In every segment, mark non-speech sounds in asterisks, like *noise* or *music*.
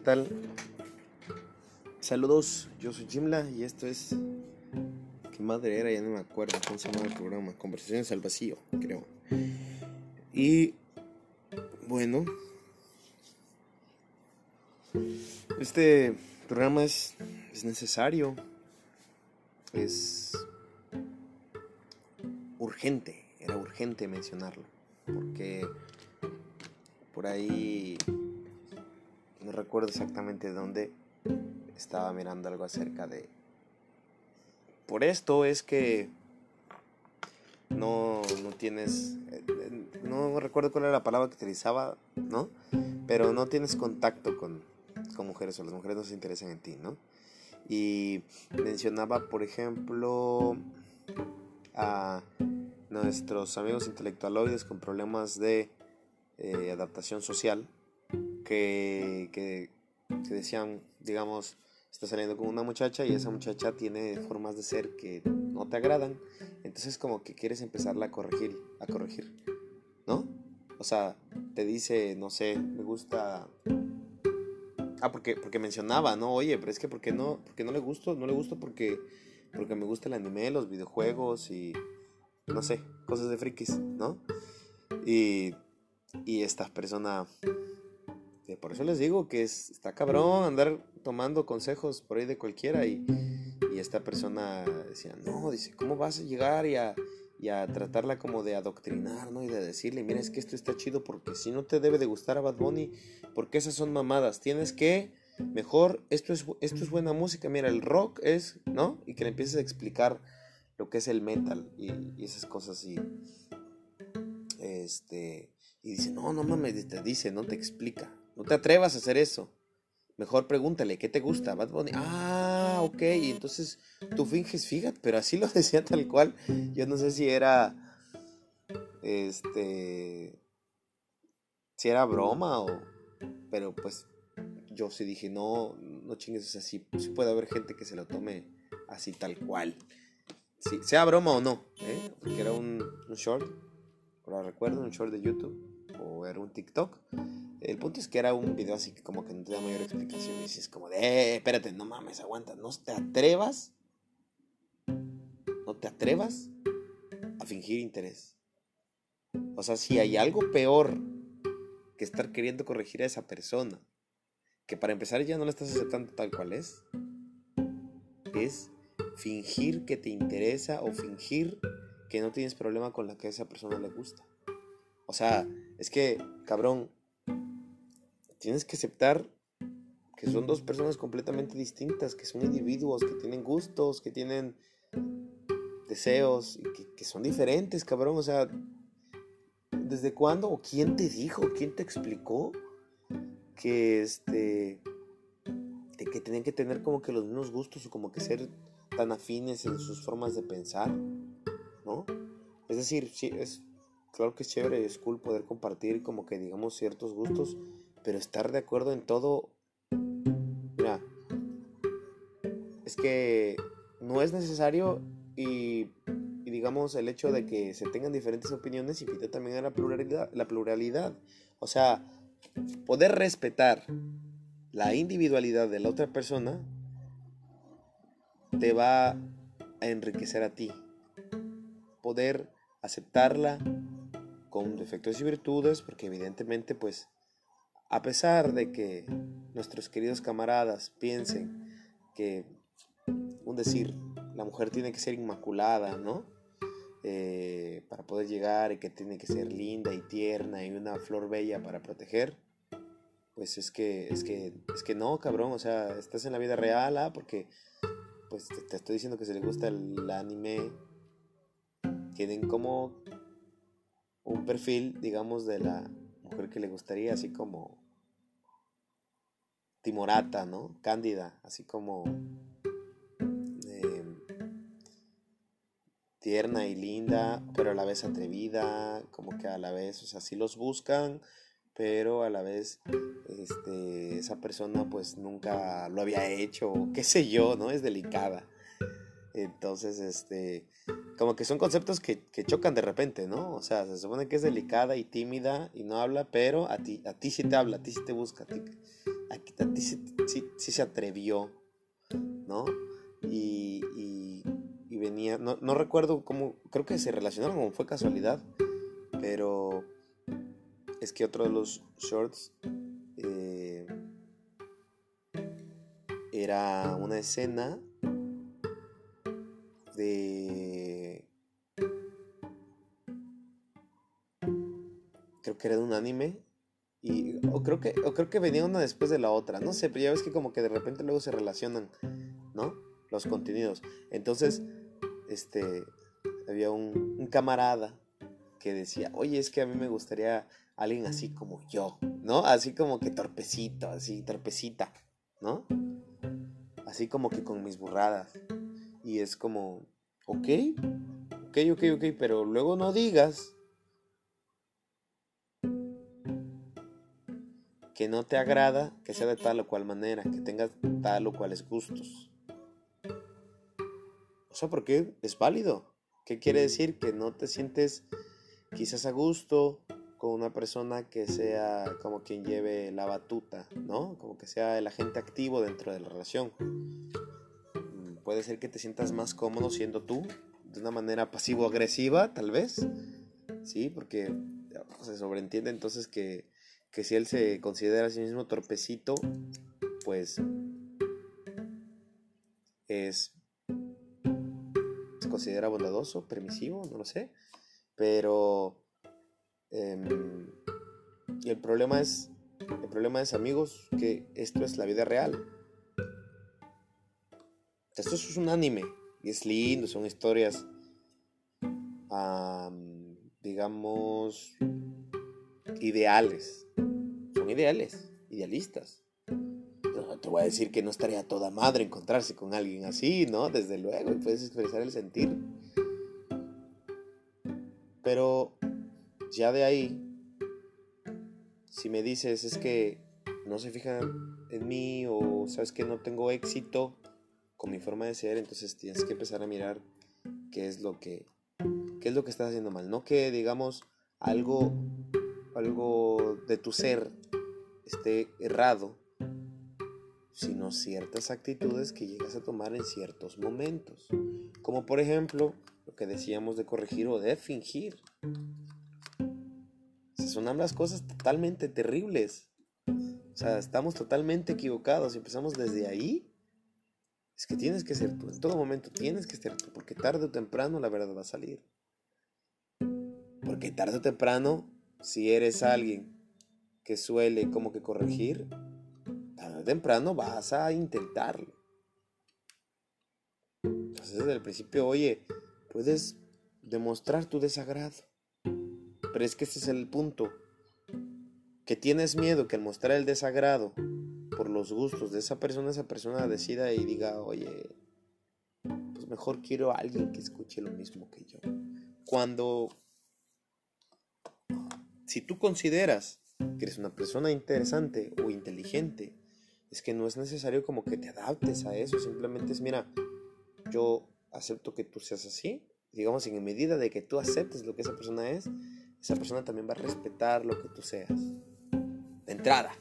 ¿qué tal? Saludos, yo soy Jimla y esto es... ¿Qué madre era? Ya no me acuerdo cómo se llama el programa. Conversaciones al vacío, creo. Y... Bueno... Este programa es, es necesario. Es urgente, era urgente mencionarlo. Porque por ahí recuerdo exactamente dónde estaba mirando algo acerca de... Por esto es que no, no tienes... No recuerdo cuál era la palabra que utilizaba, ¿no? Pero no tienes contacto con, con mujeres o las mujeres no se interesan en ti, ¿no? Y mencionaba, por ejemplo, a nuestros amigos intelectualoides con problemas de eh, adaptación social que, decían, digamos, está saliendo con una muchacha y esa muchacha tiene formas de ser que no te agradan, entonces como que quieres empezarla a corregir, a corregir, ¿no? O sea, te dice, no sé, me gusta Ah, porque, porque mencionaba, ¿no? Oye, pero es que ¿por qué no, porque no le gusto? No le gusto porque, porque me gusta el anime, los videojuegos y, no sé, cosas de frikis, ¿no? Y, y esta persona, por eso les digo que es, está cabrón andar tomando consejos por ahí de cualquiera y, y esta persona decía, no, dice, ¿cómo vas a llegar y a y tratarla como de adoctrinar, ¿no? Y de decirle, mira, es que esto está chido porque si no te debe de gustar a Bad Bunny, porque esas son mamadas, tienes que, mejor, esto es, esto es buena música, mira, el rock es, ¿no? Y que le empieces a explicar lo que es el metal y, esas cosas y, este, y dice, no, no mames, te dice, no te explica, no te atrevas a hacer eso. Mejor pregúntale, ¿qué te gusta? Ah, ok. Entonces tú finges, fíjate, pero así lo *laughs* decía tal cual. Yo no sé si era. Este. Si era broma o. Pero pues yo sí dije, no, no chingues, así. sí, puede haber gente que se lo tome así tal cual. Sea broma o no, ¿eh? Porque era un, un short, ahora recuerdo, un short de YouTube o era un TikTok el punto es que era un video así como que no te da mayor explicación. Y es como de, eh, espérate, no mames, aguanta. No te atrevas. No te atrevas a fingir interés. O sea, si hay algo peor que estar queriendo corregir a esa persona, que para empezar ya no la estás aceptando tal cual es, es fingir que te interesa o fingir que no tienes problema con la que a esa persona le gusta. O sea, es que, cabrón, tienes que aceptar que son dos personas completamente distintas, que son individuos, que tienen gustos, que tienen deseos, que, son diferentes, cabrón. O sea, ¿desde cuándo o quién te dijo, quién te explicó que este que tenían que tener como que los mismos gustos o como que ser tan afines en sus formas de pensar, ¿no? Es decir, sí, es claro que es chévere, es cool poder compartir como que digamos ciertos gustos, pero estar de acuerdo en todo, mira, es que no es necesario y, digamos el hecho de que se tengan diferentes opiniones invita también a la pluralidad, la pluralidad. O sea, poder respetar la individualidad de la otra persona te va a enriquecer a ti. Poder aceptarla con defectos y virtudes, porque evidentemente pues a pesar de que nuestros queridos camaradas piensen que, un decir, la mujer tiene que ser inmaculada, ¿no? Eh, para poder llegar y que tiene que ser linda y tierna y una flor bella para proteger, pues es que, es que, es que no, cabrón, o sea, estás en la vida real, ¿ah? Porque, pues te, estoy diciendo que si le gusta el anime, tienen como un perfil, digamos, de la mujer que le gustaría, así como timorata, ¿no? Cándida, así como em, tierna y linda, pero a la vez atrevida, como que a la vez, o sea, sí los buscan, pero a la vez este, esa persona pues nunca lo había hecho, qué sé yo, ¿no? Es delicada. Entonces, este, como que son conceptos que, que, chocan de repente, ¿no? O sea, se supone que es delicada y tímida y no habla, pero a ti, a ti sí te habla, a ti sí te busca, a ti sí, se atrevió, ¿no? Y, y, venía, no, no, recuerdo cómo, creo que se relacionaron como fue casualidad, pero es que otro de los shorts eh, era una escena Creo que era de un anime. Y, o, creo que, o creo que venía una después de la otra. No sé, pero ya ves que como que de repente luego se relacionan, ¿no? Los contenidos. Entonces, este, había un, un camarada que decía, oye, es que a mí me gustaría alguien así como yo, ¿no? Así como que torpecito, así, torpecita, ¿no? Así como que con mis burradas. Y es como, ok, ok, ok, ok, pero luego no digas que no te agrada que sea de tal o cual manera, que tengas tal o cuales gustos. O sea, porque es válido. ¿Qué quiere decir? Que no te sientes quizás a gusto con una persona que sea como quien lleve la batuta, ¿no? Como que sea el agente activo dentro de la relación. Puede ser que te sientas más cómodo siendo tú, de una manera pasivo-agresiva, tal vez, ¿sí? Porque se sobreentiende entonces que, que si él se considera a sí mismo torpecito, pues es se considera bondadoso, permisivo, no lo sé. Pero em, el problema es, el problema es, amigos, que esto es la vida real. Esto es un anime y es lindo, son historias, digamos, ideales. Son ideales, idealistas. Te voy a decir que no estaría toda madre encontrarse con alguien así, ¿no? Desde luego, y puedes expresar el sentir pero ya de ahí, si me dices es que no se fijan en mí o sabes que no tengo éxito con mi forma de ser, entonces tienes que empezar a mirar qué es lo que qué es lo que estás haciendo mal, no que digamos algo algo de tu ser esté errado, sino ciertas actitudes que llegas a tomar en ciertos momentos. Como por ejemplo, lo que decíamos de corregir o de fingir. son ambas cosas totalmente terribles. O sea, estamos totalmente equivocados y empezamos desde ahí. Es que tienes que ser tú, en todo momento tienes que ser tú, porque tarde o temprano la verdad va a salir. Porque tarde o temprano, si eres alguien que suele como que corregir, tarde o temprano vas a intentarlo. Entonces desde el principio, oye, puedes demostrar tu desagrado. Pero es que ese es el punto. Que tienes miedo que al mostrar el desagrado por los gustos de esa persona, esa persona decida y diga, oye, pues mejor quiero a alguien que escuche lo mismo que yo. Cuando, si tú consideras que eres una persona interesante o inteligente, es que no es necesario como que te adaptes a eso, simplemente es, mira, yo acepto que tú seas así, digamos, en medida de que tú aceptes lo que esa persona es, esa persona también va a respetar lo que tú seas. De entrada.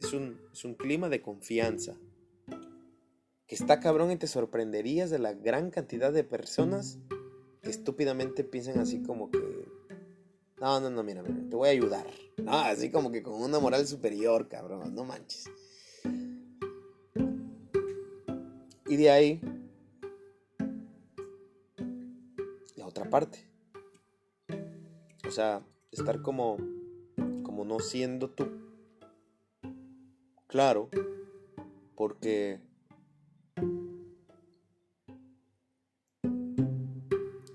Es un, es un clima de confianza. Que está cabrón y te sorprenderías de la gran cantidad de personas que estúpidamente piensan así como que... No, no, no, mira, mira, te voy a ayudar. No, así como que con una moral superior, cabrón, no manches. Y de ahí, la otra parte. O sea, estar como, como no siendo tú. Claro, porque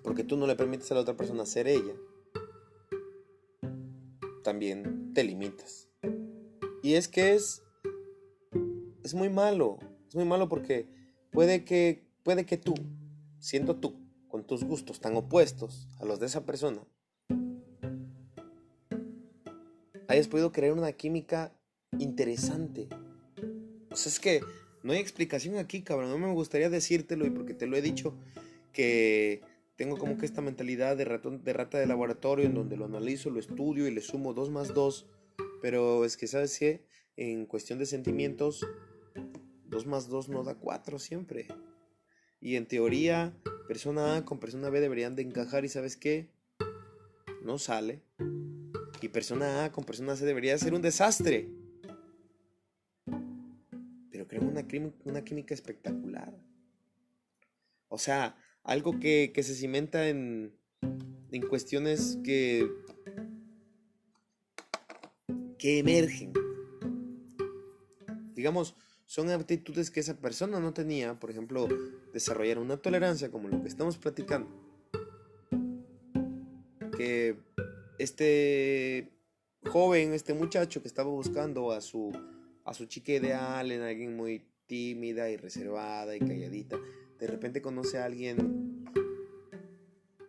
porque tú no le permites a la otra persona ser ella, también te limitas. Y es que es es muy malo, es muy malo porque Puede que, puede que tú, siendo tú, con tus gustos tan opuestos a los de esa persona, hayas podido crear una química interesante. O sea, es que no hay explicación aquí, cabrón. No me gustaría decírtelo y porque te lo he dicho que tengo como que esta mentalidad de, ratón, de rata de laboratorio en donde lo analizo, lo estudio y le sumo dos más dos Pero es que, ¿sabes qué? En cuestión de sentimientos, 2 más 2 no da 4 siempre. Y en teoría, persona A con persona B deberían de encajar y ¿sabes qué? No sale. Y persona A con persona C debería ser un desastre. Pero creo una, una química espectacular. O sea, algo que, que se cimenta en, en cuestiones que, que emergen. Digamos, son aptitudes que esa persona no tenía, por ejemplo, desarrollar una tolerancia como lo que estamos platicando. Que este joven, este muchacho que estaba buscando a su, a su chica ideal en alguien muy tímida y reservada y calladita, de repente conoce a alguien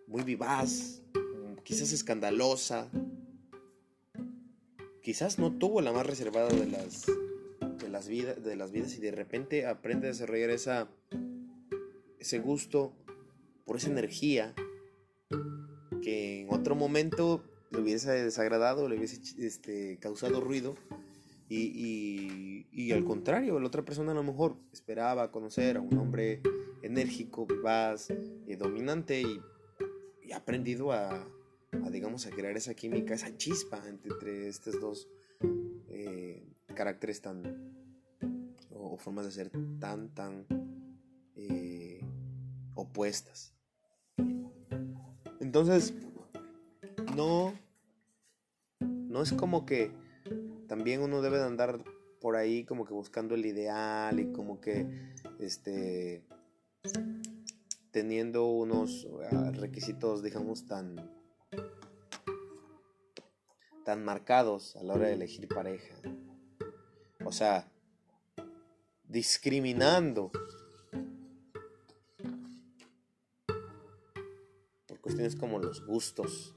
muy vivaz, quizás escandalosa, quizás no tuvo la más reservada de las de las, vidas, de las vidas y de repente aprende a desarrollar esa, ese gusto por esa energía que en otro momento le hubiese desagradado, le hubiese este, causado ruido. Y, y, al contrario, la otra persona a lo mejor esperaba conocer a un hombre enérgico, vivaz, y dominante y, y, ha aprendido a, a, digamos, a crear esa química, esa chispa entre, estos dos eh, caracteres tan, o, formas de ser tan, tan eh, opuestas. Entonces, no, no es como que también uno debe de andar por ahí como que buscando el ideal y como que este teniendo unos ah, requisitos digamos tan tan marcados a la hora de elegir pareja. O sea, discriminando por cuestiones como los gustos,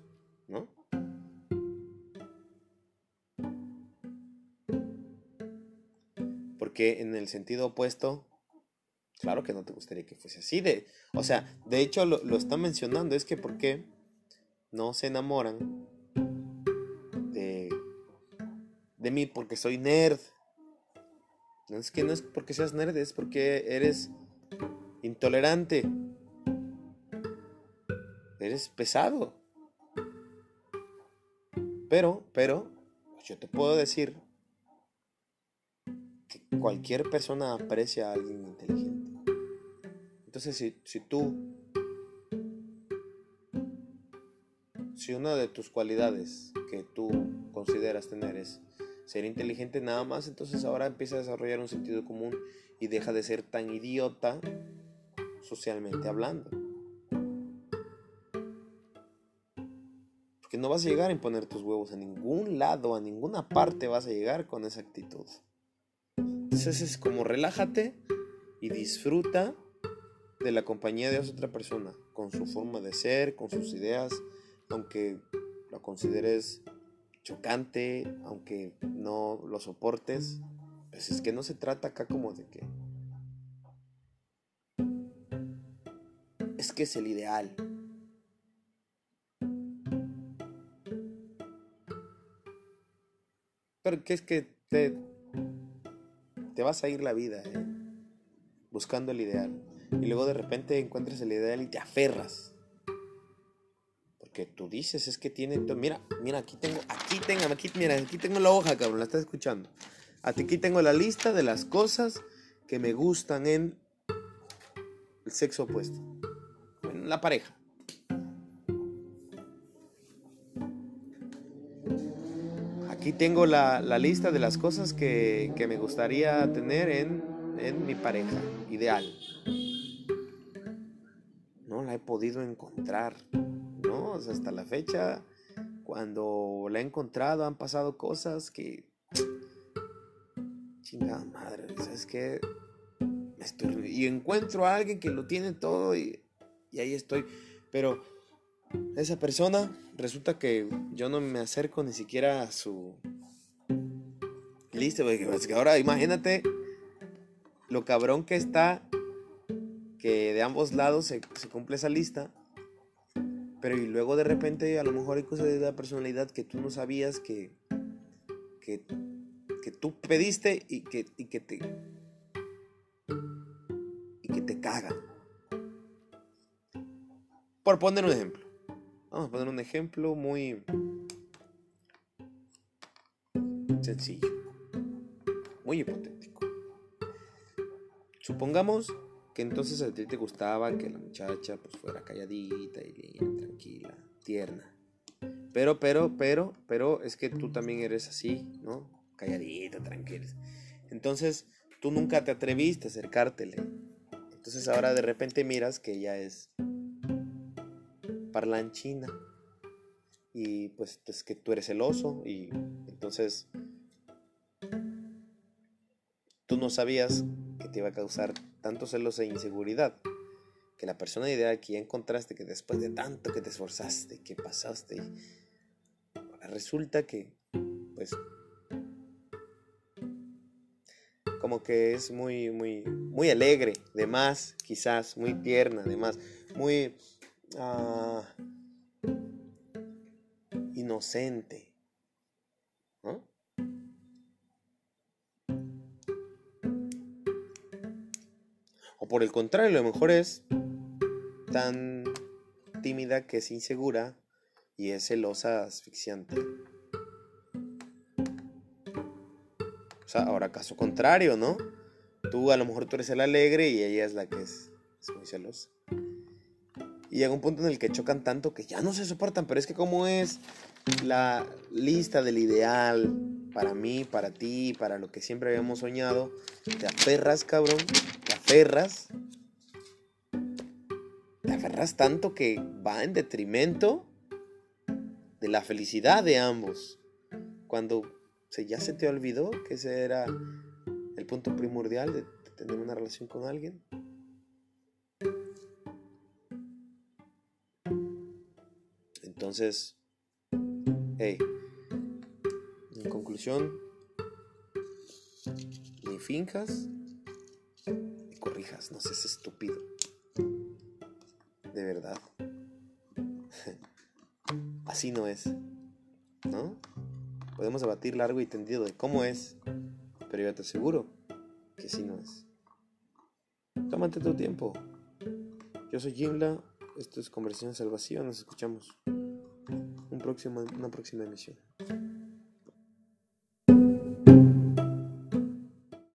Porque en el sentido opuesto, claro que no te gustaría que fuese así. De, o sea, de hecho lo, lo está mencionando, es que ¿por qué no se enamoran de, de mí? Porque soy nerd. No es que no es porque seas nerd, es porque eres intolerante. Eres pesado. Pero, pero, yo te puedo decir que cualquier persona aprecia a alguien inteligente. Entonces, si, si tú, si una de tus cualidades que tú consideras tener es ser inteligente nada más, entonces ahora empieza a desarrollar un sentido común y deja de ser tan idiota socialmente hablando. Porque no vas a llegar a imponer tus huevos a ningún lado, a ninguna parte vas a llegar con esa actitud. Es como relájate y disfruta de la compañía de otra persona, con su forma de ser, con sus ideas, aunque lo consideres chocante, aunque no lo soportes, pues es que no se trata acá como de que... Es que es el ideal. Pero que es que te, te vas a ir la vida ¿eh? buscando el ideal. Y luego de repente encuentras el ideal y te aferras que tú dices es que tiene mira mira aquí tengo aquí tengo aquí mira aquí tengo la hoja cabrón la estás escuchando aquí tengo la lista de las cosas que me gustan en el sexo opuesto en la pareja aquí tengo la, la lista de las cosas que, que me gustaría tener en, en mi pareja ideal no la he podido encontrar hasta la fecha, cuando la he encontrado, han pasado cosas que. Chingada madre, ¿sabes qué? y encuentro a alguien que lo tiene todo y, y ahí estoy. Pero esa persona resulta que yo no me acerco ni siquiera a su lista. Porque ahora imagínate lo cabrón que está que de ambos lados se, cumple esa lista pero y luego de repente a lo mejor hay cosas de la personalidad que tú no sabías que, que, que tú pediste y que, y que te y que te cagan. Por poner un ejemplo. Vamos a poner un ejemplo muy sencillo, muy hipotético. Supongamos que entonces a ti te gustaba que la muchacha pues fuera calladita y tranquila, tierna. Pero, pero, pero, pero es que tú también eres así, ¿no? Calladita, tranquila. Entonces, tú nunca te atreviste a acercártele. Entonces ahora de repente miras que ella es parlanchina. Y pues es que tú eres celoso y entonces tú no sabías que te iba a causar tanto celos e inseguridad que la persona ideal que ya encontraste, que después de tanto que te esforzaste, que pasaste, resulta que, pues, como que es muy, muy, muy alegre, de más, quizás, muy tierna, de más, muy uh, inocente, ¿no? O por el contrario, lo mejor es tan tímida que es insegura y es celosa asfixiante. O sea, ahora caso contrario, ¿no? Tú a lo mejor tú eres el alegre y ella es la que es, muy celosa. Llega un punto en el que chocan tanto que ya no se soportan, pero es que como es la lista del ideal para mí, para ti, para lo que siempre habíamos soñado, te aferras, cabrón, te aferras te aferras tanto que va en detrimento de la felicidad de ambos. Cuando se, ya se te olvidó que ese era el punto primordial de, tener una relación con alguien. Entonces, hey, en conclusión, ni finjas ni corrijas, no seas estúpido de verdad. *laughs* Así no es. ¿No? Podemos debatir largo y tendido de cómo es, pero yo te aseguro que así no es. Tómate tu tiempo. Yo soy Jimla, esto es Conversaciones al Vacío, nos escuchamos un próximo, una próxima emisión.